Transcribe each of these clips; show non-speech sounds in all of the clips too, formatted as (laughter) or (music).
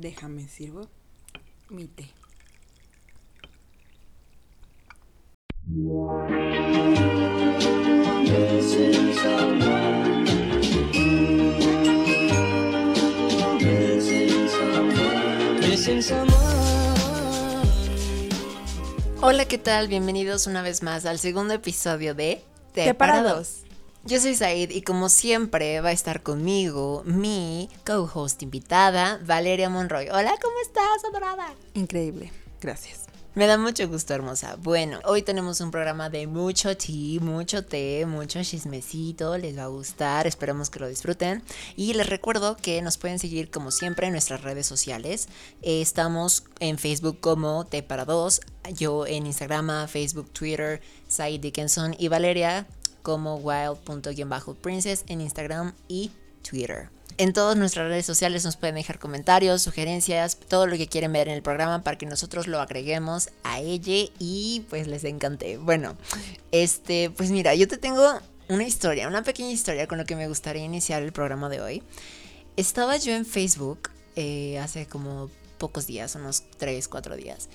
Déjame sirvo mi té. Hola, ¿qué tal? Bienvenidos una vez más al segundo episodio de Te para dos. Yo soy Said y como siempre va a estar conmigo mi co-host invitada, Valeria Monroy. Hola, ¿cómo estás, adorada? Increíble. Gracias. Me da mucho gusto, hermosa. Bueno, hoy tenemos un programa de mucho tea, mucho té, mucho chismecito. Les va a gustar, esperemos que lo disfruten. Y les recuerdo que nos pueden seguir como siempre en nuestras redes sociales. Eh, estamos en Facebook como Té para Dos, yo en Instagram, Facebook, Twitter, Said Dickinson y Valeria como wild.princess en Instagram y Twitter. En todas nuestras redes sociales nos pueden dejar comentarios, sugerencias, todo lo que quieren ver en el programa para que nosotros lo agreguemos a ella y pues les encante. Bueno, este, pues mira, yo te tengo una historia, una pequeña historia con lo que me gustaría iniciar el programa de hoy. Estaba yo en Facebook eh, hace como pocos días, unos 3, 4 días,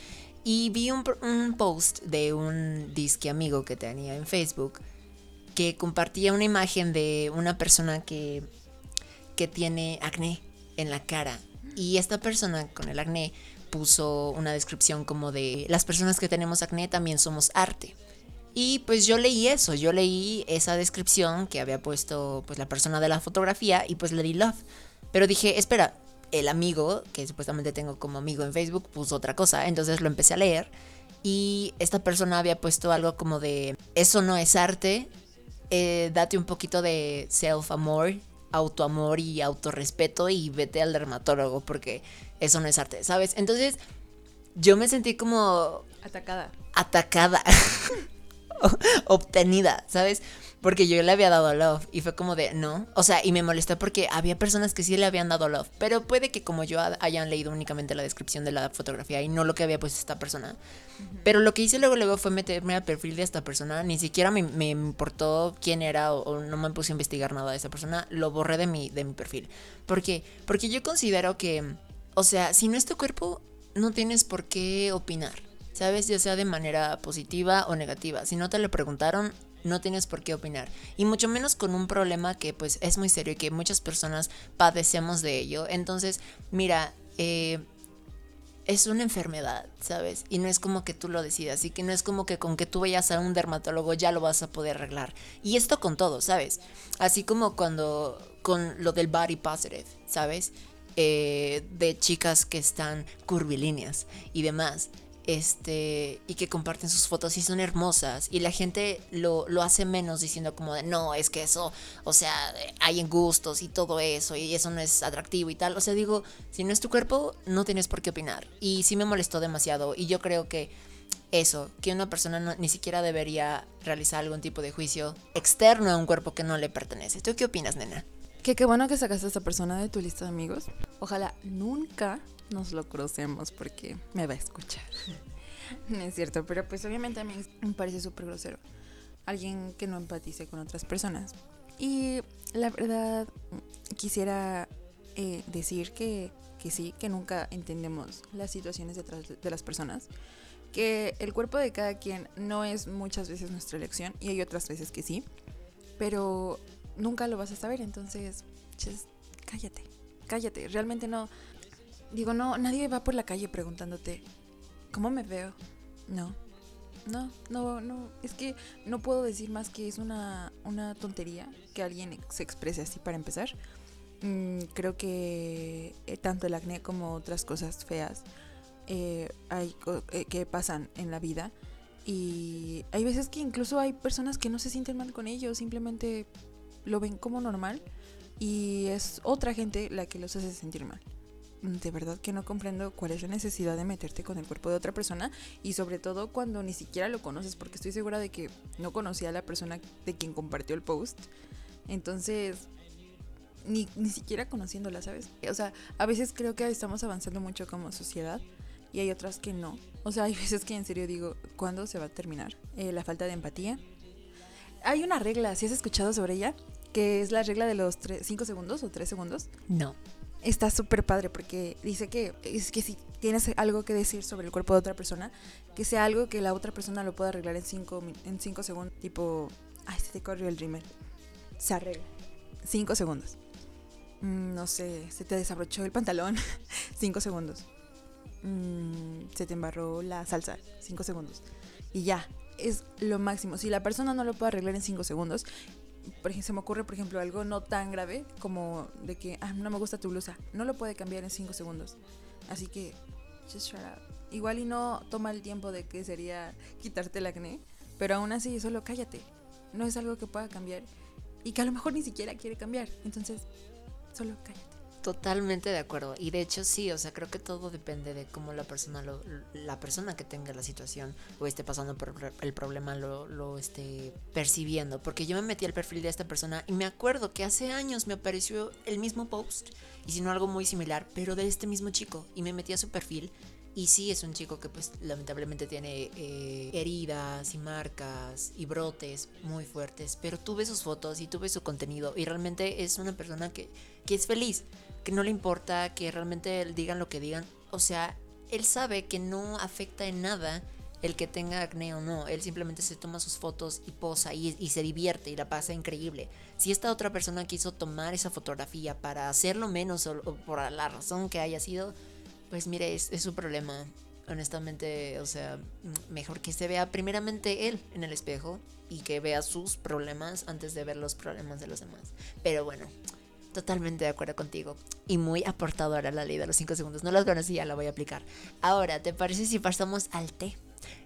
y vi un, un post de un disque amigo que tenía en Facebook que compartía una imagen de una persona que, que tiene acné en la cara. Y esta persona con el acné puso una descripción como de las personas que tenemos acné también somos arte. Y pues yo leí eso, yo leí esa descripción que había puesto pues la persona de la fotografía y pues le di love. Pero dije, espera, el amigo, que supuestamente tengo como amigo en Facebook, puso otra cosa, entonces lo empecé a leer y esta persona había puesto algo como de, eso no es arte, eh, date un poquito de self-amor, autoamor y autorrespeto y vete al dermatólogo porque eso no es arte, ¿sabes? Entonces yo me sentí como... Atacada. Atacada. (laughs) Obtenida, ¿sabes? Porque yo le había dado love y fue como de, no. O sea, y me molestó porque había personas que sí le habían dado love. Pero puede que como yo hayan leído únicamente la descripción de la fotografía y no lo que había puesto esta persona. Pero lo que hice luego, luego fue meterme al perfil de esta persona. Ni siquiera me, me importó quién era o, o, no me puse a investigar nada de esa persona. Lo borré de mi, de mi perfil. ¿Por qué? Porque yo considero que, o sea, si no es tu cuerpo, no tienes por qué opinar. ¿Sabes? Ya sea de manera positiva o negativa. Si no te lo preguntaron, no tienes por qué opinar. Y mucho menos con un problema que pues es muy serio y que muchas personas padecemos de ello. Entonces, mira, eh, es una enfermedad, ¿sabes? Y no es como que tú lo decidas. Y que no es como que con que tú vayas a un dermatólogo ya lo vas a poder arreglar. Y esto con todo, ¿sabes? Así como cuando con lo del body positive, ¿sabes? Eh, de chicas que están curvilíneas y demás este y que comparten sus fotos y son hermosas y la gente lo, lo, hace menos diciendo como de no es que eso o sea hay en gustos y todo eso y eso no es atractivo y tal o sea digo si no es tu cuerpo no tienes por qué opinar y sí me molestó demasiado y yo creo que eso que una persona ni siquiera debería realizar algún tipo de juicio externo a un cuerpo que no le pertenece ¿tú qué opinas nena? Que qué bueno que sacaste a esta persona de tu lista de amigos. Ojalá nunca nos lo crucemos porque me va a escuchar. (laughs) no es cierto, pero pues obviamente a mí me parece súper grosero. Alguien que no empatice con otras personas. Y la verdad, quisiera eh, decir que, que sí, que nunca entendemos las situaciones detrás de las personas. Que el cuerpo de cada quien no es muchas veces nuestra elección y hay otras veces que sí. Pero nunca lo vas a saber, entonces, just, cállate, cállate. Realmente no, digo, no, nadie va por la calle preguntándote, ¿cómo me veo? No, no, no, no, es que no puedo decir más que es una, una tontería que alguien se exprese así para empezar. Mm, creo que eh, tanto el acné como otras cosas feas eh, hay, eh, que pasan en la vida. Y hay veces que incluso hay personas que no se sienten mal con ello, simplemente lo ven como normal y es otra gente la que los hace sentir mal. De verdad que no comprendo cuál es la necesidad de meterte con el cuerpo de otra persona y sobre todo cuando ni siquiera lo conoces porque estoy segura de que no conocía a la persona de quien compartió el post. Entonces, ni, ni siquiera conociéndola, ¿sabes? O sea, a veces creo que estamos avanzando mucho como sociedad y hay otras que no. O sea, (laughs) hay veces que en serio digo, ¿cuándo se va a terminar? Eh, la falta de empatía, hay una regla, si has escuchado sobre ella, que es la regla de los 5 segundos o 3 segundos. No. Está súper padre porque dice que es que si tienes algo que decir sobre el cuerpo de otra persona, que sea algo que la otra persona lo pueda arreglar en cinco, min- en cinco segundos. Tipo, ay, se te corrió el rímel. Se arregla. Cinco segundos. Mm, no sé, se te desabrochó el pantalón. (laughs) cinco segundos. Mm, se te embarró la salsa. Cinco segundos. Y ya, es lo máximo. Si la persona no lo puede arreglar en cinco segundos, por ejemplo, se me ocurre, por ejemplo, algo no tan grave como de que, ah, no me gusta tu blusa. No lo puede cambiar en cinco segundos. Así que, just shut up. Igual y no toma el tiempo de que sería quitarte el acné, pero aún así, solo cállate. No es algo que pueda cambiar y que a lo mejor ni siquiera quiere cambiar. Entonces, solo cállate. Totalmente de acuerdo. Y de hecho sí, o sea, creo que todo depende de cómo la persona lo, la persona que tenga la situación o esté pasando por el problema lo, lo esté percibiendo. Porque yo me metí al perfil de esta persona y me acuerdo que hace años me apareció el mismo post, y si no algo muy similar, pero de este mismo chico. Y me metí a su perfil. Y sí, es un chico que pues lamentablemente tiene eh, heridas y marcas y brotes muy fuertes. Pero tuve sus fotos y tuve su contenido. Y realmente es una persona que, que es feliz que no le importa que realmente digan lo que digan. O sea, él sabe que no afecta en nada el que tenga acné o no. Él simplemente se toma sus fotos y posa y, se divierte y la pasa increíble. Si esta otra persona quiso tomar esa fotografía para hacerlo menos o por la razón que haya sido, pues mire, es, es su problema. Honestamente, o sea, mejor que se vea primeramente él en el espejo y que vea sus problemas antes de ver los problemas de los demás. Pero bueno, Totalmente de acuerdo contigo. Y muy aportadora la ley de los 5 segundos. No las conocía, la voy a aplicar. Ahora, ¿te parece si pasamos al té?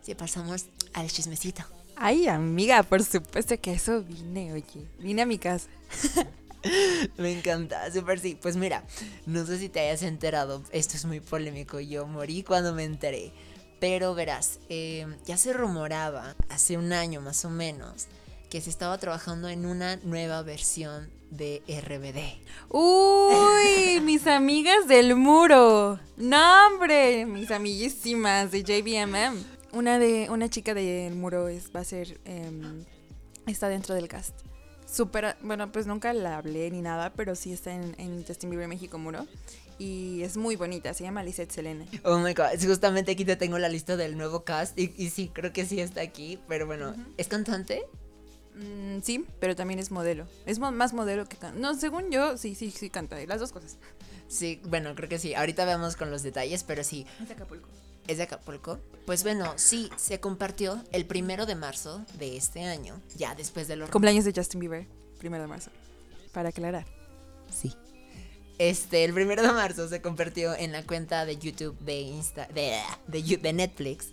Si pasamos al chismecito. Ay, amiga, por supuesto que eso vine, oye. Vine a mi casa. (laughs) (laughs) Me encanta, súper sí. Pues mira, no sé si te hayas enterado. Esto es muy polémico. Yo morí cuando me enteré. Pero verás, eh, ya se rumoraba hace un año más o menos que se estaba trabajando en una nueva versión de RBD. Uy, (laughs) mis amigas del muro. No, hombre, mis amiguísimas de JBMM. Una de una chica del muro es, va a ser eh, está dentro del cast. Súper, bueno, pues nunca la hablé ni nada, pero sí está en, en Justin Bieber México Muro. Y es muy bonita, se llama Lisette Selena. Oh my god, justamente aquí te tengo la lista del nuevo cast y, y sí, creo que sí está aquí, pero bueno, uh -huh. ¿es cantante? Mm, sí, pero también es modelo. Es mo más modelo que canta. No, según yo, sí, sí, sí canta. Las dos cosas. Sí, bueno, creo que sí. Ahorita vemos con los detalles, pero sí. Es Acapulco. ¿Es de Acapulco? Pues bueno, sí, se compartió el primero de marzo de este año, ya después de los... Cumpleaños de Justin Bieber, primero de marzo. Para aclarar. Sí. Este, el primero de marzo se compartió en la cuenta de YouTube de Insta, de, de, de Netflix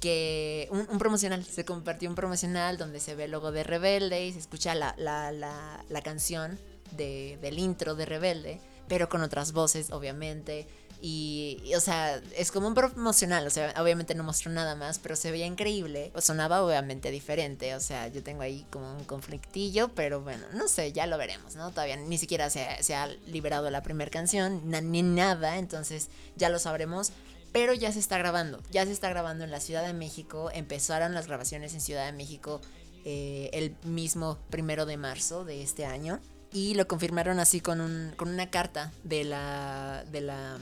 que un, un, promocional, se compartió un promocional donde se ve el logo de Rebelde y se escucha la, la, la, la canción de, del intro de Rebelde, pero con otras voces, obviamente. Y, o sea, es como un promocional, o sea, obviamente no mostró nada más, pero se veía increíble. Sonaba obviamente diferente, o sea, yo tengo ahí como un conflictillo, pero bueno, no sé, ya lo veremos, ¿no? Todavía ni siquiera se, se ha liberado la primera canción, na, ni nada, entonces ya lo sabremos pero ya se está grabando, ya se está grabando en la Ciudad de México, empezaron las grabaciones en Ciudad de México eh, el mismo primero de marzo de este año y lo confirmaron así con, un, con una carta de la, de la,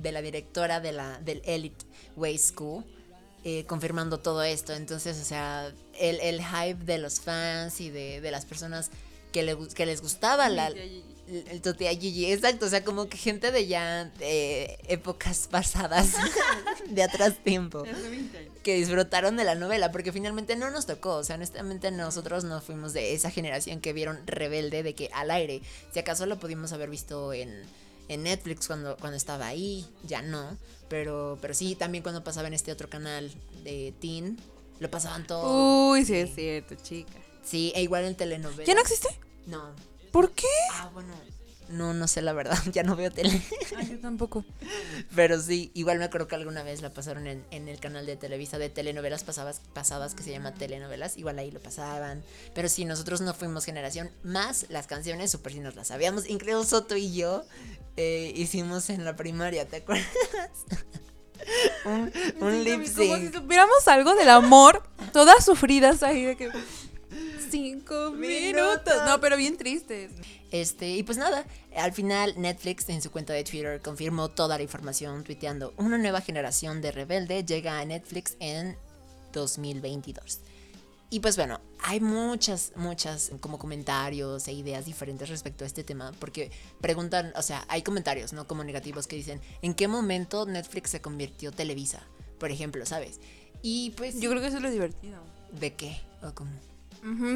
de la directora de la, del Elite Way School. Eh, confirmando todo esto, entonces, o sea, el, el hype de los fans y de, de las personas que, le, que les gustaba la, el Totia Gigi, exacto, o sea, como que gente de ya de épocas pasadas, (laughs) de atrás tiempo, que disfrutaron de la novela, porque finalmente no nos tocó, o sea, honestamente nosotros no fuimos de esa generación que vieron Rebelde de que al aire, si acaso lo pudimos haber visto en, en Netflix cuando, cuando estaba ahí, ya no, pero, pero sí, también cuando pasaba en este otro canal de Teen, lo pasaban todo. Uy, sí es cierto, chica. Sí, e igual en telenovela. ¿Ya no existe? No. ¿Por qué? Ah, bueno. No, no sé la verdad, (laughs) ya no veo tele. Ah, yo tampoco. Pero sí, igual me acuerdo que alguna vez la pasaron en, en el canal de Televisa de telenovelas pasadas, pasadas que se llama Telenovelas, igual ahí lo pasaban. Pero sí, nosotros no fuimos generación, más las canciones super sí nos las sabíamos. Incluso Soto y yo eh, hicimos en la primaria, ¿te acuerdas? (laughs) un un lip sync. Como si supiéramos algo del amor, todas sufridas ahí de que... cinco minutos. No, pero bien tristes. Este, y pues nada, al final Netflix en su cuenta de Twitter confirmó toda la información tuiteando, una nueva generación de rebelde llega a Netflix en 2022. Y pues bueno, hay muchas, muchas como comentarios e ideas diferentes respecto a este tema, porque preguntan, o sea, hay comentarios, ¿no? Como negativos que dicen, ¿en qué momento Netflix se convirtió Televisa? Por ejemplo, ¿sabes? Y pues... Yo creo que eso es lo divertido. ¿De qué? ¿O cómo?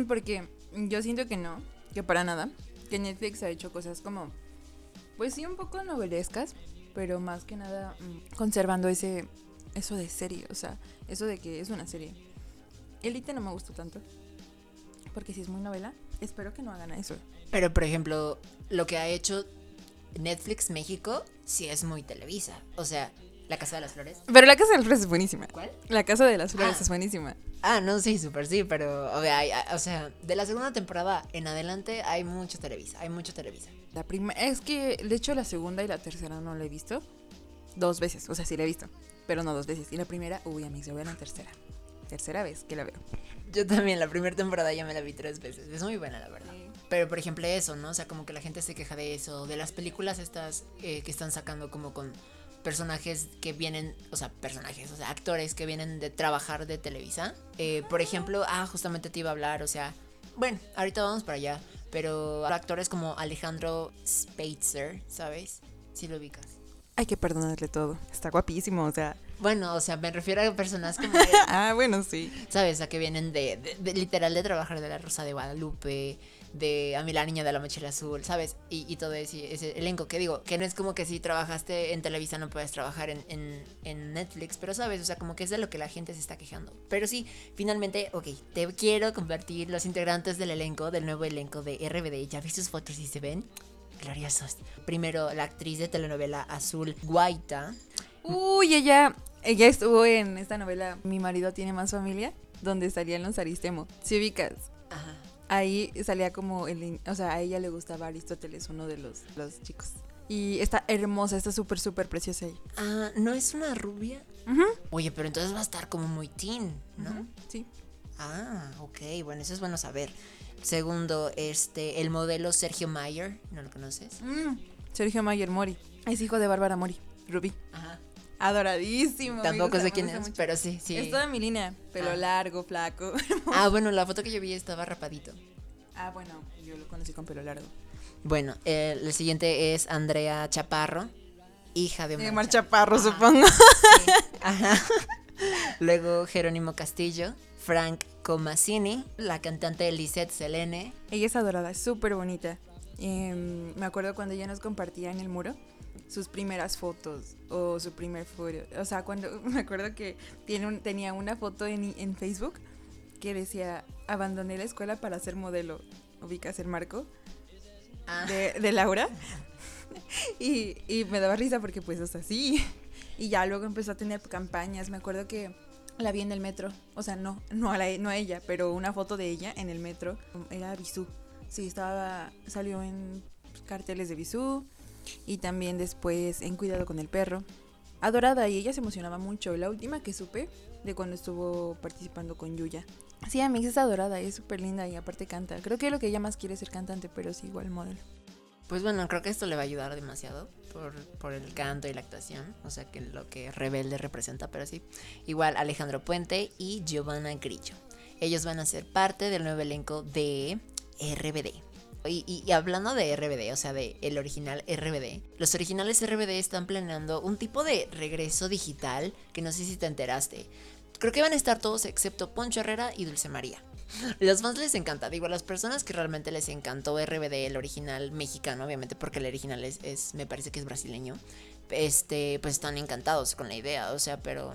Porque yo siento que no, que para nada, que Netflix ha hecho cosas como, pues sí, un poco novelescas, pero más que nada mm, conservando ese, eso de serie, o sea, eso de que es una serie. Elite no me gustó tanto, porque si es muy novela, espero que no hagan eso. Pero por ejemplo, lo que ha hecho Netflix México sí es muy Televisa. O sea, La Casa de las Flores. Pero La Casa de las Flores es buenísima. ¿Cuál? La Casa de las Flores Ah. es buenísima. Ah, no, sí, súper sí, pero o sea, hay- hay- o sea, de la segunda temporada en adelante hay mucho Televisa, hay mucho Televisa. La primera, es que de hecho la segunda y la tercera no la he visto dos veces, o sea, sí la he visto, pero no dos veces. Y la primera, uy, amigos, yo a la tercera. Tercera vez que la veo. Yo también, la primera temporada ya me la vi tres veces, es muy buena la verdad. Pero por ejemplo eso, ¿no? O sea, como que la gente se queja de eso, de las películas estas eh, que están sacando como con personajes que vienen, o sea, personajes, o sea, actores que vienen de trabajar de Televisa. Eh, por ejemplo, ah, justamente te iba a hablar, o sea, bueno, ahorita vamos para allá, pero actores como Alejandro Spitzer, ¿sabes? Si lo ubicas. Hay que perdonarle todo. Está guapísimo, o sea. Bueno, o sea, me refiero a personas como, (laughs) Ah, bueno, sí. ¿sabes? A que vienen de, de- de- literal de trabajar de la Rosa de Guadalupe, de A mí la niña de la mochila azul, ¿sabes? Y, y todo ese, ese elenco que digo, que no es como que si trabajaste en Televisa no puedes trabajar en, en, en Netflix, pero ¿sabes? O sea, como que es de lo que la gente se está quejando. Pero sí, finalmente, ok, te quiero compartir los integrantes del elenco, del nuevo elenco de RBD. Ya vi sus fotos y se ven gloriosos. Primero, la actriz de telenovela Azul Guaita. Uy, ella, ella estuvo en esta novela Mi marido tiene más familia, donde salía en los Aristemo. Si ubicas, Ajá. Ahí salía como el, o sea, a ella le gustaba Aristóteles, uno de los, los chicos. Y está hermosa, está súper, súper preciosa ella. Ah, ¿no es una rubia? Ujú, Oye, pero entonces va a estar como muy teen, ¿no? Sí. Ah, ok, bueno, eso es bueno saber. Segundo, este, el modelo Sergio Mayer, ¿no lo conoces? Mm, Sergio Mayer Mori. Es hijo de Bárbara Mori, Rubí. Ajá. Adoradísimo. Tampoco sé quién es, mucho. pero sí, sí. Es toda mi línea. Pelo Ah. largo, flaco. (laughs) Ah, bueno, la foto que yo vi estaba rapadito. ah, bueno, yo lo conocí con pelo largo. Bueno, el, el siguiente es Andrea Chaparro, hija de De Omar Mar Cha- Chaparro, Ajá. supongo. Sí, (laughs) Ajá. Luego Jerónimo Castillo, Frank Comasini, la cantante Lisette Selene. Ella es adorada, es súper bonita. Em, me acuerdo cuando ella nos compartía en el muro sus primeras fotos o su primer foto. O sea, cuando (laughs) me acuerdo que tiene un- tenía una foto en, en Facebook que decía, abandoné la escuela para ser modelo. ¿Ubicas el marco? Ah. de, de Laura. (laughs) y, y me daba risa porque pues, o sea, sí. Y ya luego empezó a tener campañas. Me acuerdo que la vi en el metro. O sea, no, no a, la- no a ella, pero una foto de ella en el metro. Era Bisú. Sí, estaba, salió en carteles de Bisú. Y también después en Cuidado con el perro. Adorada y ella se emocionaba mucho. La última que supe de cuando estuvo participando con Yuya. Sí, Amix es adorada y es súper linda y aparte canta. Creo que lo que ella más quiere es ser cantante, pero sí igual modelo. Pues bueno, creo que esto le va a ayudar demasiado por, por el canto y la actuación, o sea que lo que Rebelde representa, pero sí. Igual Alejandro Puente y Giovanna Grillo. Ellos van a ser parte del nuevo elenco de RBD. Y, hablando de RBD, o sea, de el original RBD, los originales RBD están planeando un tipo de regreso digital que no sé si te enteraste. Creo que van a estar todos excepto Poncho Herrera y Dulce María. Los fans les encanta, digo, a las personas que realmente les encantó RBD, el original mexicano, obviamente, porque el original es, es- me parece que es brasileño, este, pues están encantados con la idea, o sea, pero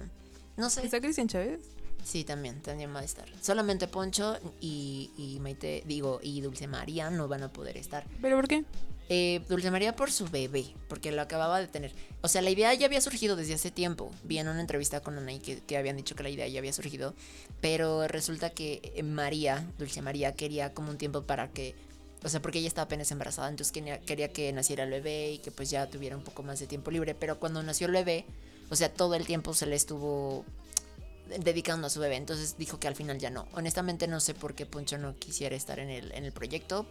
no sé. ¿Está Cristian Chávez? Sí, también, también va a estar. Solamente Poncho y, y Maite, digo, y Dulce María no van a poder estar. ¿Pero por qué? Eh, Dulce María por su bebé, porque lo acababa de tener. O sea, la idea ya había surgido desde hace tiempo. Vi en una entrevista con Anaí que, que habían dicho que la idea ya había surgido. Pero resulta que eh, María, Dulce María, quería como un tiempo para que. O sea, porque ella estaba apenas embarazada, entonces quería, quería que naciera el bebé y que pues ya tuviera un poco más de tiempo libre. Pero cuando nació el bebé, o sea, todo el tiempo se le estuvo dedicando a su bebé. Entonces dijo que al final ya no. Honestamente no sé por qué Poncho no quisiera estar en el, en el proyecto.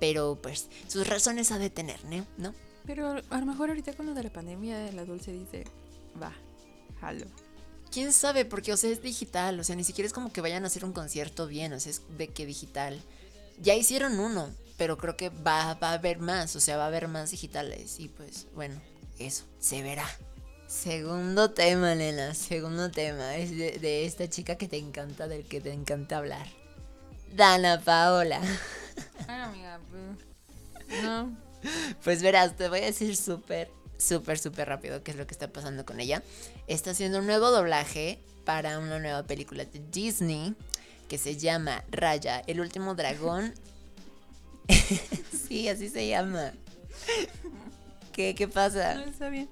Pero pues sus razones ha de tener, ¿no? Pero a lo mejor ahorita con lo de la pandemia la Dulce dice, va, jalo. ¿Quién sabe? Porque, o sea, es digital. O sea, ni siquiera es como que vayan a hacer un concierto bien. O sea, es de que digital. Ya hicieron uno, pero creo que va, va a haber más. O sea, va a haber más digitales. Y pues, bueno, eso, se verá. Segundo tema, nena, segundo tema. Es de, esta chica que te encanta, del que te encanta hablar. Dana Paola. (laughs) Ay, amiga, pues, (laughs) no. Pues verás, te voy a decir súper, súper, súper rápido qué es lo que está pasando con ella. Está haciendo un nuevo doblaje para una nueva película de Disney que se llama Raya, el último dragón. (laughs) sí, así se llama. ¿Qué, qué pasa? No, está bien.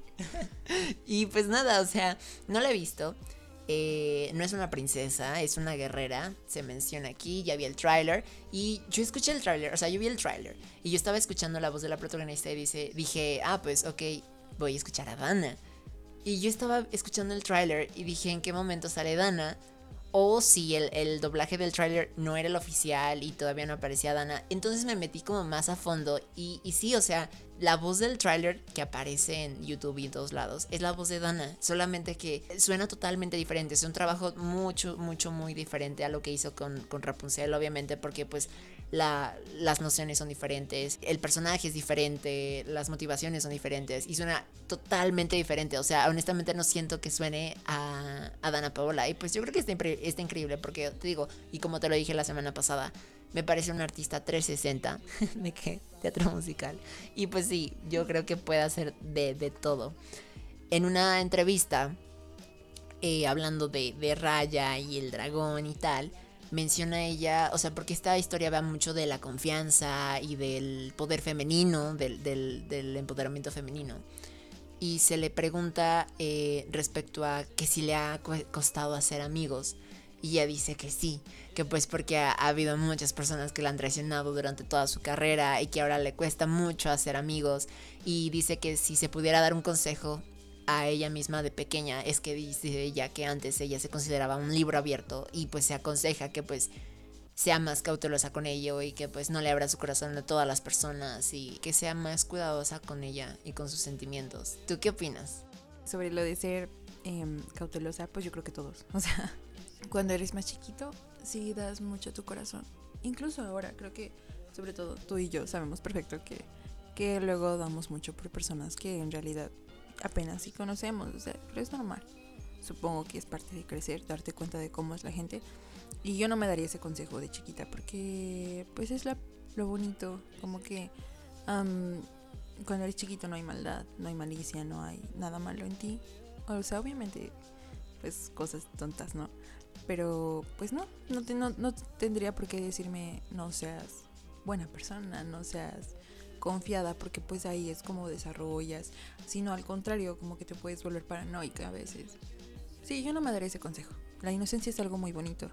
(laughs) y pues nada, o sea, no la he visto. Eh, no es una princesa, es una guerrera. Se menciona aquí, ya vi el tráiler. Y yo escuché el tráiler, o sea, yo vi el tráiler. Y yo estaba escuchando la voz de la protagonista y dice, dije, ah, pues ok, voy a escuchar a Dana. Y yo estaba escuchando el tráiler y dije, ¿en qué momento sale Dana? O si el, doblaje del tráiler no era el oficial y todavía no aparecía Dana. Entonces me metí como más a fondo. Y, y sí, o sea, la voz del tráiler que aparece en YouTube y en todos lados es la voz de Dana. Solamente que suena totalmente diferente. Es un trabajo mucho, mucho, muy diferente a lo que hizo con, con Rapunzel, obviamente, porque pues la, las nociones son diferentes, el personaje es diferente, las motivaciones son diferentes y suena totalmente diferente. O sea, honestamente no siento que suene a, a Dana Paola. Y pues yo creo que está, está increíble porque te digo, y como te lo dije la semana pasada, me parece un artista 360 (laughs) de qué teatro musical. Y pues sí, yo creo que puede hacer de, de todo. En una entrevista, eh, hablando de, de Raya y el dragón y tal, menciona ella, o sea, porque esta historia va mucho de la confianza y del poder femenino, del, del, empoderamiento femenino. Y se le pregunta eh, respecto a que si le ha costado hacer amigos. Y ella dice que sí, que pues porque ha, habido muchas personas que la han traicionado durante toda su carrera y que ahora le cuesta mucho hacer amigos. Y dice que si se pudiera dar un consejo a ella misma de pequeña, es que dice ella que antes ella se consideraba un libro abierto y pues se aconseja que pues sea más cautelosa con ello y que pues no le abra su corazón a todas las personas y que sea más cuidadosa con ella y con sus sentimientos. ¿Tú qué opinas? Sobre lo de ser em, cautelosa, pues yo creo que todos. (laughs) O sea, cuando eres más chiquito, sí das mucho tu corazón. Incluso ahora, creo que sobre todo tú y yo sabemos perfecto que, que luego damos mucho por personas que en realidad apenas sí conocemos. O sea, pero es normal. Supongo que es parte de crecer, darte cuenta de cómo es la gente. Y yo no me daría ese consejo de chiquita porque pues es lo bonito. Como que cuando eres chiquito no hay maldad, no hay malicia, no hay nada malo en ti. O sea, obviamente pues cosas tontas, ¿no? Pero pues no, no, no, tendría por qué decirme no seas buena persona, no seas confiada, porque pues ahí es como desarrollas, sino al contrario, como que te puedes volver paranoica a veces. Sí, yo no me daré ese consejo. La inocencia es algo muy bonito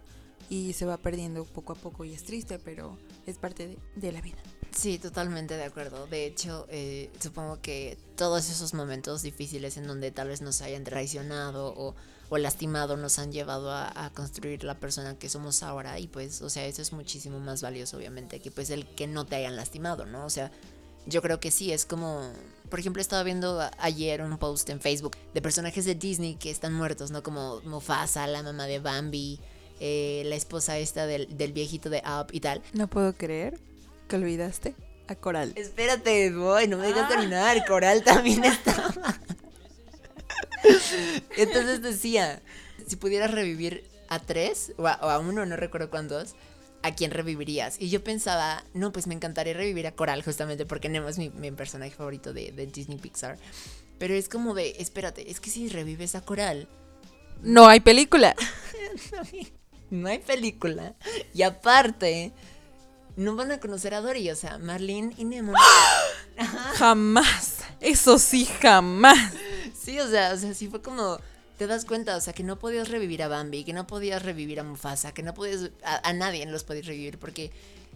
y se va perdiendo poco a poco y es triste, pero es parte de, la vida. Sí, totalmente de acuerdo. De hecho, eh, supongo que todos esos momentos difíciles en donde tal vez nos hayan traicionado o o lastimado nos han llevado a, construir la persona que somos ahora y pues, o sea, eso es muchísimo más valioso obviamente que pues el que no te hayan lastimado, ¿no? O sea, yo creo que sí, es como, por ejemplo, estaba viendo ayer un post en Facebook de personajes de Disney que están muertos, ¿no? Como Mufasa, la mamá de Bambi, eh, la esposa esta del, del viejito de Up y tal. No puedo creer que olvidaste a Coral. Espérate, voy, no me dejas ah. terminar. Coral también estaba. Entonces decía, si pudieras revivir a tres, o a, uno, no recuerdo cuántos, ¿a quién revivirías? Y yo pensaba, no, pues me encantaría revivir a Coral, justamente porque Nemo es mi, personaje favorito de, Disney Pixar. Pero es como de, espérate, es que si revives a Coral... No hay película. (laughs) no hay película. Y aparte, no van a conocer a Dory, o sea, Marlene y Nemo. Jamás. Eso sí, jamás. Sí, o sea, o sea, sí fue como te das cuenta, o sea, que no podías revivir a Bambi, que no podías revivir a Mufasa, que no podías, a, nadie los podías revivir, porque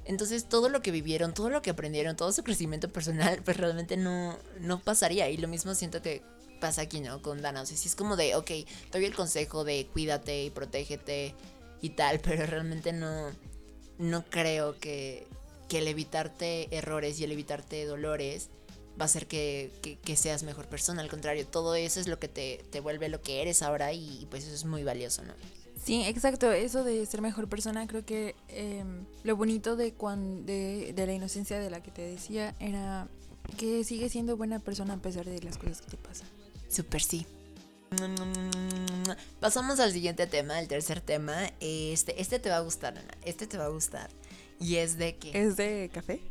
entonces todo lo que vivieron, todo lo que aprendieron, todo su crecimiento personal, pues realmente no, no pasaría. Y lo mismo siento que pasa aquí, ¿no? Con Dana. O sea, sí es como de, ok, te doy el consejo de cuídate y protégete y tal, (laughs) pero realmente no, no creo que, que el evitarte errores y el evitarte dolores va a hacer que, que, seas mejor persona. Al contrario, todo eso es lo que te, te vuelve lo que eres ahora y, pues eso es muy valioso, ¿no? Sí, exacto. Eso de ser mejor persona, creo que eh, lo bonito de, cuando, de, de la inocencia de la que te decía era que sigue siendo buena persona a pesar de las cosas que te pasan. Super sí. Pasamos al siguiente tema, el tercer tema. Este, este te va a gustar, Ana. Este te va a gustar. Y es de que. ¿Es de café?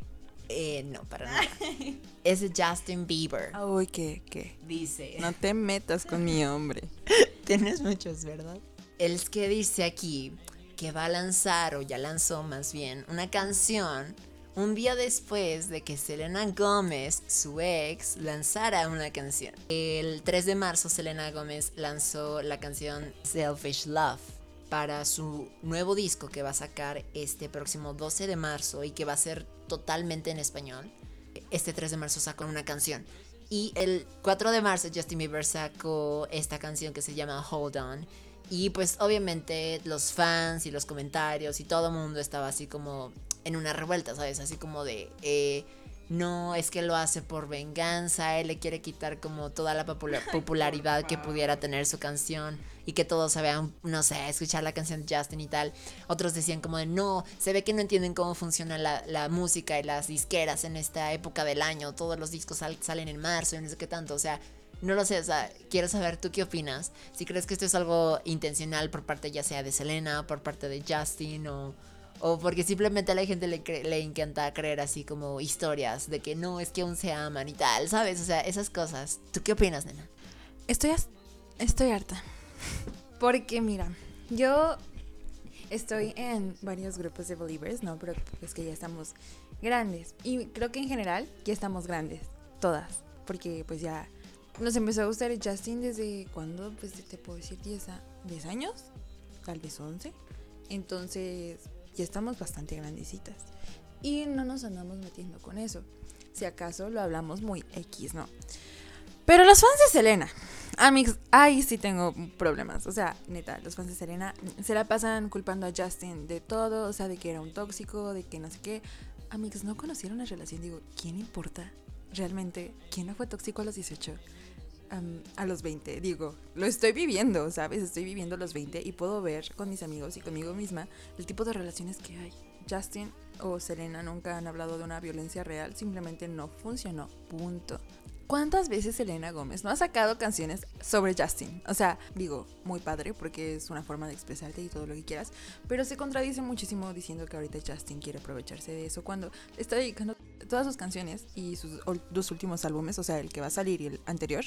Eh, no, para nada. (laughs) es de Justin Bieber. Uy, ¿qué? ¿Qué? Dice. No te metas con mi hombre. (laughs) Tienes muchos, ¿verdad? El que dice aquí que va a lanzar, o ya lanzó más bien, una canción un día después de que Selena Gómez, su ex, lanzara una canción. El 3 de marzo Selena Gómez lanzó la canción Selfish Love para su nuevo disco que va a sacar este próximo 12 de marzo y que va a ser totalmente en español. Este 3 de marzo sacó una canción. Y el 4 de marzo Justin Bieber sacó esta canción que se llama Hold On. Y pues obviamente los fans y los comentarios y todo el mundo estaba así como en una revuelta, ¿sabes? Así como de, eh, no, es que lo hace por venganza, él le quiere quitar como toda la (laughs) popularidad que pudiera tener su canción y que todos se vean, no sé, escuchar la canción de Justin y tal. Otros decían como de, no, se ve que no entienden cómo funciona la, música y las disqueras en esta época del año, todos los discos salen en marzo y no sé qué tanto, o sea... No lo sé, o sea, quiero saber tú qué opinas. Si crees que esto es algo intencional por parte ya sea de Selena, por parte de Justin o, o porque simplemente a la gente le, le encanta creer así como historias de que no, es que aún se aman y tal, ¿sabes? O sea, esas cosas. ¿Tú qué opinas, nena? Estoy, estoy harta. Porque mira, yo estoy en varios grupos de believers, ¿no? Pero es que ya estamos grandes. Y creo que en general ya estamos grandes, todas. Porque pues ya nos empezó a gustar Justin desde cuando, pues te puedo decir 10, 10 años, tal vez 11. Entonces, ya estamos bastante grandecitas. Y no nos andamos metiendo con eso. Si acaso lo hablamos muy X, ¿no? Pero los fans de Selena, Amix, ahí sí tengo problemas. O sea, neta, los fans de Selena se la pasan culpando a Justin de todo, o sea, de que era un tóxico, de que no sé qué. Amix, no conocieron la relación. Digo, ¿quién importa realmente quién no fue tóxico a los 18? a los 20. Digo, lo estoy viviendo, ¿sabes? Estoy viviendo los 20 y puedo ver con mis amigos y conmigo misma el tipo de relaciones que hay. Justin o Selena nunca han hablado de una violencia real, simplemente no funcionó. Punto. ¿Cuántas veces Selena Gómez no ha sacado canciones sobre Justin? O sea, digo, muy padre porque es una forma de expresarte y todo lo que quieras, pero se contradice muchísimo diciendo que ahorita Justin quiere aprovecharse de eso cuando está dedicando todas sus canciones y sus dos últimos álbumes, o sea, el que va a salir y el anterior,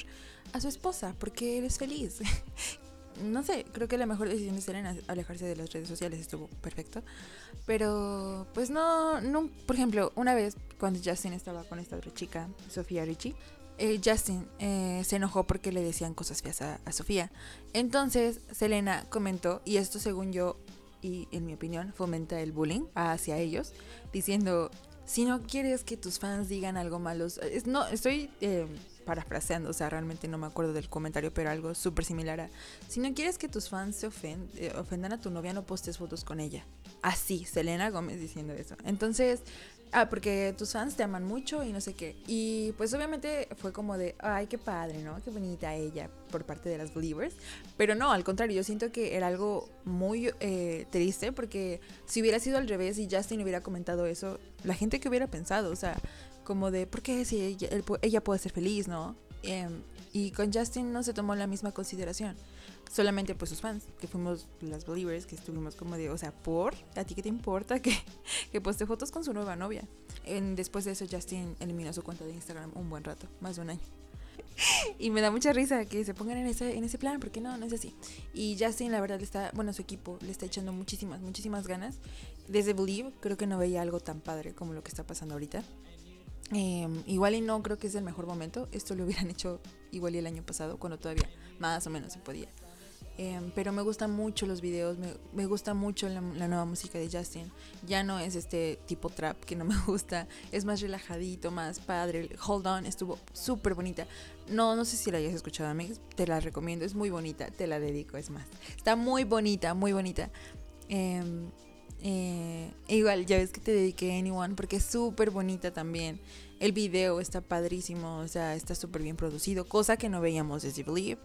a su esposa, porque él es feliz. (laughs) no sé, creo que la mejor decisión de Selena es alejarse de las redes sociales, estuvo perfecto. Pero, pues no, no, por ejemplo, una vez cuando Justin estaba con esta otra chica, Sofía Richie, eh, Justin eh, se enojó porque le decían cosas feas a, Sofía. Entonces Selena comentó, y esto según yo y en mi opinión fomenta el bullying hacia ellos, diciendo, si no quieres que tus fans digan algo malo, no, estoy eh, parafraseando, o sea, realmente no me acuerdo del comentario, pero algo súper similar a, si no quieres que tus fans se ofendan a tu novia, no postes fotos con ella. Así, Selena Gómez diciendo eso. Entonces, Ah, porque tus fans te aman mucho y no sé qué. Y pues obviamente fue como de, ay, qué padre, ¿no? Qué bonita ella por parte de las Believers. Pero no, al contrario, yo siento que era algo muy eh, triste porque si hubiera sido al revés y Justin hubiera comentado eso, la gente que hubiera pensado, o sea, como de, ¿por qué si ella, ella puede ser feliz, ¿no? Em, y con Justin no se tomó la misma consideración solamente pues sus fans, que fuimos las believers, que estuvimos como de, o sea, ¿por? ¿A ti qué te importa (laughs) que, que poste fotos con su nueva novia? En, después de eso Justin eliminó su cuenta de Instagram un buen rato, más de un año. (laughs) y me da mucha risa que se pongan en ese, en ese plan, porque no, no es así. Y Justin, la verdad, le está, bueno, su equipo le está echando muchísimas, muchísimas ganas. Desde Believe, creo que no veía algo tan padre como lo que está pasando ahorita. Em, igual y no creo que es el mejor momento. Esto lo hubieran hecho igual y el año pasado, cuando todavía más o menos se podía. Em, pero me gustan mucho los videos, me, me gusta mucho la, la, nueva música de Justin. Ya no es este tipo trap que no me (laughs) gusta, es más relajadito, más padre. Hold On estuvo súper bonita. No, no sé si la hayas escuchado, amigos, te la recomiendo, es muy bonita, te la dedico, es más. Está muy bonita, muy bonita. Eh, eh, igual, ya ves que te dediqué a Anyone porque es súper bonita también. El video está padrísimo, o sea, está súper bien producido, cosa que no veíamos desde Believe.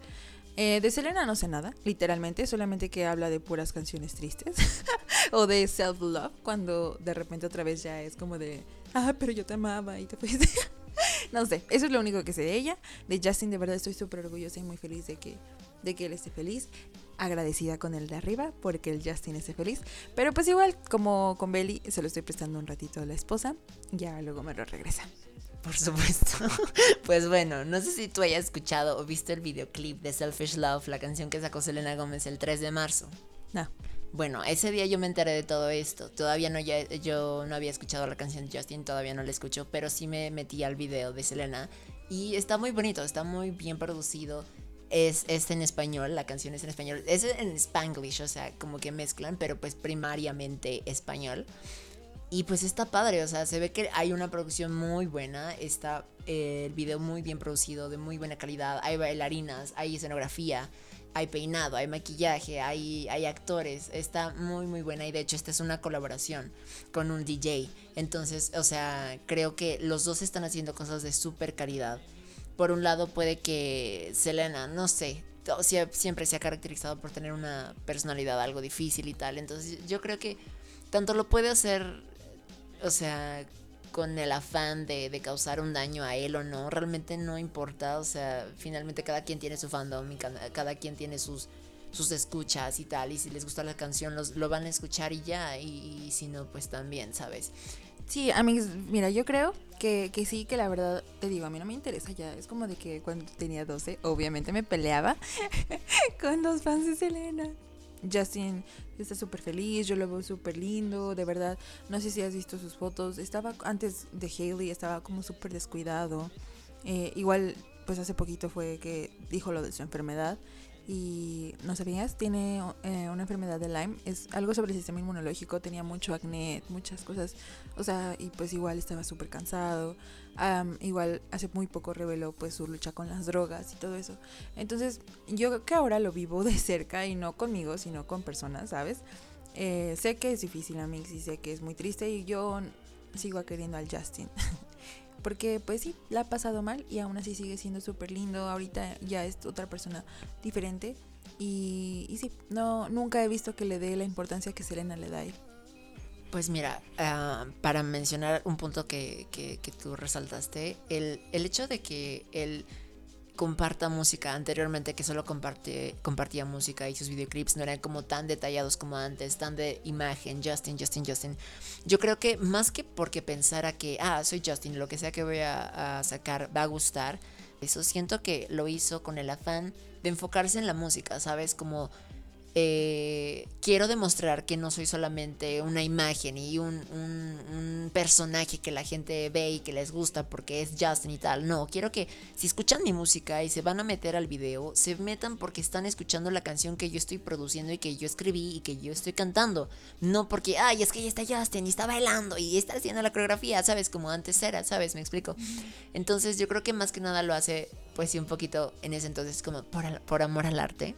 Eh, de Selena no sé nada, literalmente, solamente que habla de puras canciones tristes (laughs) o de self-love, cuando de repente otra vez ya es como de, ah, pero yo te amaba y te fuiste. (laughs) no sé, eso es lo único que sé de ella. De Justin, de verdad estoy súper orgullosa y muy feliz de que, de que él esté feliz. Agradecida con el de arriba porque el Justin esté feliz. Pero pues igual, como con Belly, se lo estoy prestando un ratito a la esposa. Ya luego me lo regresa. Por supuesto. (laughs) Pues bueno, no sé si tú hayas escuchado o visto el videoclip de Selfish Love, la canción que sacó Selena Gómez el 3 de marzo. No. Bueno, ese día yo me enteré de todo esto. Todavía no ya, yo no había escuchado la canción de Justin, todavía no la escucho, pero sí me metí al video de Selena y está muy bonito, está muy bien producido. Es, es en español, la canción es en español, es en spanglish, o sea, como que mezclan, pero pues primariamente español. Y pues está padre, o sea, se ve que hay una producción muy buena, está eh, el video muy bien producido, de muy buena calidad, hay bailarinas, hay escenografía, hay peinado, hay maquillaje, hay, hay actores, está muy muy buena y de hecho esta es una colaboración con un DJ. Entonces, o sea, creo que los dos están haciendo cosas de súper calidad. Por un lado puede que Selena, no sé, siempre se ha caracterizado por tener una personalidad algo difícil y tal. Entonces yo creo que tanto lo puede hacer o sea, con el afán de, de, causar un daño a él o no, realmente no importa, o sea, finalmente cada quien tiene su fandom y cada, quien tiene sus, sus escuchas y tal, y si les gusta la canción los, lo van a escuchar y ya, y, y si no, pues también, ¿sabes? Sí, amigos, mira, yo creo que, que, sí, que la verdad, te digo, a mí no me interesa ya. Es como de que cuando tenía 12, obviamente me peleaba (laughs) con los fans de Selena. Justin está súper feliz, yo lo veo súper lindo, de verdad. No sé si has visto sus fotos. Estaba antes de Haley, estaba como súper descuidado. Eh, igual, pues hace poquito fue que dijo lo de su enfermedad. Y no sabías, tiene eh, una enfermedad de Lyme, es algo sobre el sistema inmunológico, tenía mucho acné, muchas cosas, o sea, y pues igual estaba súper cansado, igual hace muy poco reveló pues su lucha con las drogas y todo eso. Entonces yo que ahora lo vivo de cerca y no conmigo, sino con personas, ¿sabes? Eh, sé que es difícil, Amix, y sé que es muy triste y yo sigo queriendo al Justin. (laughs) Porque pues sí, la ha pasado mal y aún así sigue siendo súper lindo. Ahorita ya es otra persona diferente. Y, y, sí, no, nunca he visto que le dé la importancia que Selena le da a él. Pues mira, uh, para mencionar un punto que, que, que tú resaltaste, el, el, hecho de que él comparta música anteriormente que solo comparte, compartía música y sus videoclips no eran como tan detallados como antes, tan de imagen, Justin, Justin, Justin. Yo creo que más que porque pensara que, ah, soy Justin, lo que sea que voy a, a sacar va a gustar, eso siento que lo hizo con el afán de enfocarse en la música, ¿sabes? Como eh, quiero demostrar que no soy solamente una imagen y un, un, un, personaje que la gente ve y que les gusta porque es Justin y tal. No, quiero que si escuchan mi música y se van a meter al video, se metan porque están escuchando la canción que yo estoy produciendo y que yo escribí y que yo estoy cantando. No porque, ay, es que ya está Justin y está bailando y está haciendo la coreografía, ¿sabes? Como antes era, ¿sabes? Me explico. Entonces yo creo que más que nada lo hace, pues sí, un poquito en ese entonces como por, por amor al arte.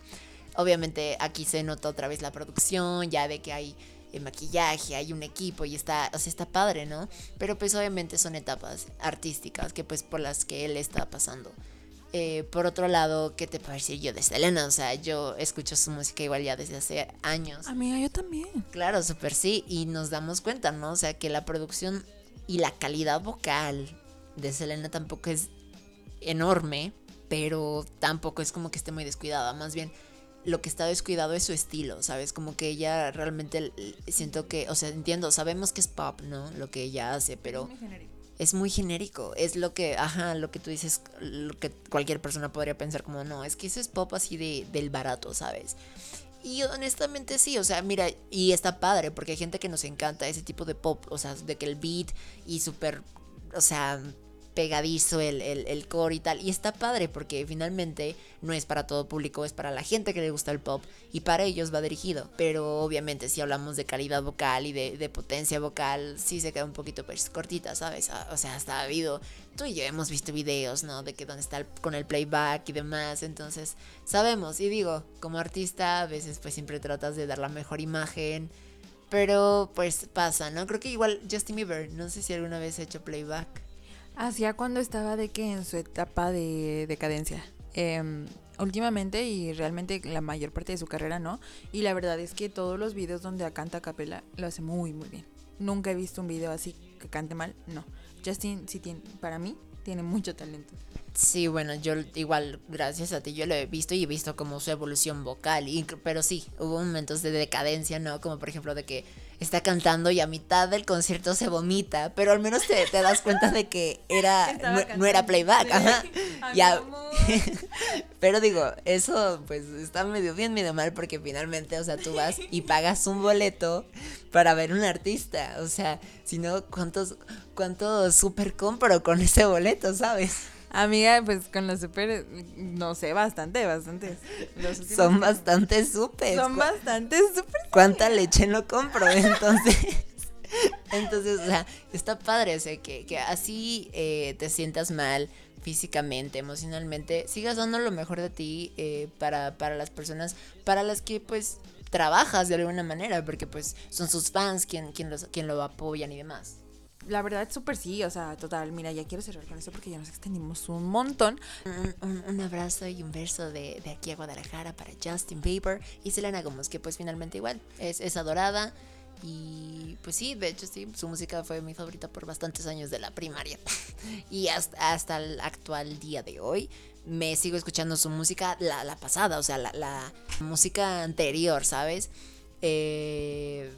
Obviamente aquí se nota otra vez la producción, ya de que hay el maquillaje, hay un equipo y está, o sea, está padre, ¿no? Pero pues obviamente son etapas artísticas que pues por las que él está pasando. Eh, por otro lado, ¿qué te parece yo de Selena? O sea, yo escucho su música igual ya desde hace años. Amiga, yo también. Claro, súper sí. Y nos damos cuenta, ¿no? O sea, que la producción y la calidad vocal de Selena tampoco es enorme, pero tampoco es como que esté muy descuidada. Más bien, lo que está descuidado es su estilo, ¿sabes? Como que ella realmente siento que, o sea, entiendo, sabemos que es pop, ¿no? Lo que ella hace, pero es muy genérico. Es muy genérico, es lo que, ajá, lo que tú dices, lo que cualquier persona podría pensar como, no, es que eso es pop así de, del barato, ¿sabes? Y honestamente sí, o sea, mira, y está padre, porque hay gente que nos encanta ese tipo de pop, o sea, de que el beat y súper, o sea, pegadizo el, el, el core y tal. Y está padre porque finalmente no es para todo público, es para la gente que le gusta el pop y para ellos va dirigido. Pero obviamente si hablamos de calidad vocal y de, de potencia vocal, sí se queda un poquito pues cortita, ¿sabes? Ah, O sea, hasta ha habido, tú y yo hemos visto videos, ¿no? De que donde está el- con el playback y demás. Entonces, sabemos. Y digo, como artista, a veces pues siempre tratas de dar la mejor imagen. Pero pues pasa, ¿no? Creo que igual Justin Bieber, no sé si alguna vez ha hecho playback. Hacía cuando estaba de que en su etapa de decadencia. Em, últimamente y realmente la mayor parte de su carrera no. Y la verdad es que todos los videos donde canta a capela lo hace muy muy bien. Nunca he visto un video así que cante mal, no. Justin sí tiene, para mí, tiene mucho talento. Sí, bueno, yo igual, gracias a ti, yo lo he visto y he visto como su evolución vocal. Y, pero sí, hubo momentos de decadencia, ¿no? Como por ejemplo de que está cantando y a mitad del concierto se vomita, pero al menos te, te das cuenta de que era no, no era playback, Sí. ajá. (laughs) Ay, Ya. (laughs) Pero digo, eso pues está medio bien, medio mal, porque finalmente, o sea, tú vas y (laughs) pagas un boleto para ver un artista. O sea, si no, ¿cuántos, cuántos super compro con ese boleto, sabes? Amiga, pues con los super, no sé, bastante, bastante. Los Son bastante super. Son ¿Cu- bastante súper. ¿Cuánta leche no compro? Entonces, (laughs) entonces, o sea, está padre, o sea, que, que así eh, te sientas mal físicamente, emocionalmente, sigas dando lo mejor de ti eh, para, para las personas para las que pues trabajas de alguna manera, porque pues son sus fans quien, quien, los, quien lo apoyan y demás. La verdad, súper sí, o sea, total. Mira, ya quiero cerrar con eso porque ya nos extendimos un montón. Un, un- abrazo y un verso de, de aquí a Guadalajara para Justin Bieber y Selena Gomez, que pues finalmente igual es, es adorada. Y pues sí, de hecho sí, su música fue mi favorita por bastantes años de la primaria. (laughs) y hasta, hasta el actual día de hoy me sigo escuchando su música, la, la pasada, o sea, la, la música anterior, ¿sabes? Eh,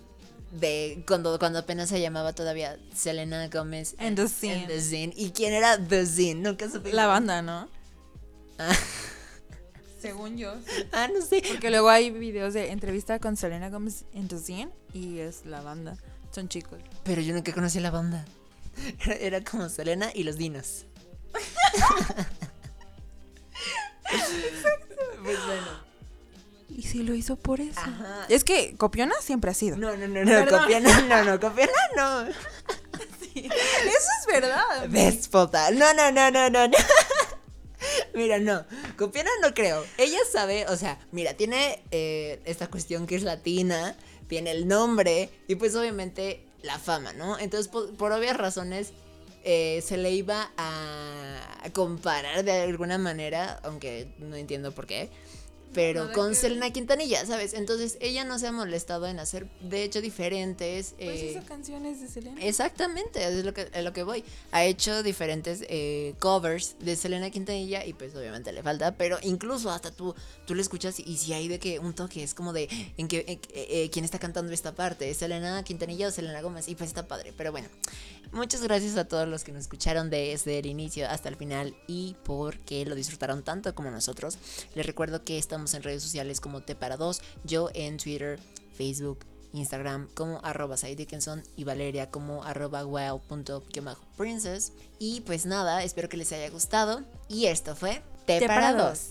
de cuando, cuando apenas se llamaba todavía Selena Gomez And the Scene. and the Scene. ¿Y quién era The Scene? Nunca supe. La banda, ¿no? Ah. Según yo. (laughs) Ah, no sé. Porque luego hay videos de entrevista con Selena Gomez en The Scene y es la banda. Son chicos. Pero yo nunca conocí la banda. Era, era como Selena y los dinos. (laughs) (laughs) pues bueno. Y sí lo hizo por eso. Ajá. Es que copiona siempre ha sido. No, no, no, no, Perdón. Copiana, no, no, Copiana no. (laughs) Eso es verdad. Déspota. No, no, no, no, no, no. Mira, no. Copiana no creo. Ella sabe, o sea, mira, tiene eh, esta cuestión que es latina, tiene el nombre y pues obviamente la fama, ¿no? Entonces, por, por obvias razones, eh, se le iba a comparar de alguna manera, aunque no entiendo por qué. Pero con que- Selena Quintanilla, ¿sabes? Entonces ella no se ha molestado en hacer, de hecho, diferentes. Pues eh, hizo canciones de Selena. Exactamente, es lo que, a lo que voy. Ha hecho diferentes eh, covers de Selena Quintanilla y pues obviamente le falta, pero incluso hasta tú, tú le escuchas y si hay de que un toque es como de en que eh, eh, quién está cantando esta parte, ¿es Selena Quintanilla o Selena Gómez y pues está padre, pero bueno. Muchas gracias a todos los que nos escucharon desde el inicio hasta el final y porque lo disfrutaron tanto como nosotros. Les recuerdo que estamos en redes sociales como T para dos, yo en Twitter, Facebook, Instagram como arroba Dickinson y Valeria como arroba wild.princess. Y pues nada, espero que les haya gustado. Y esto fue T, para dos.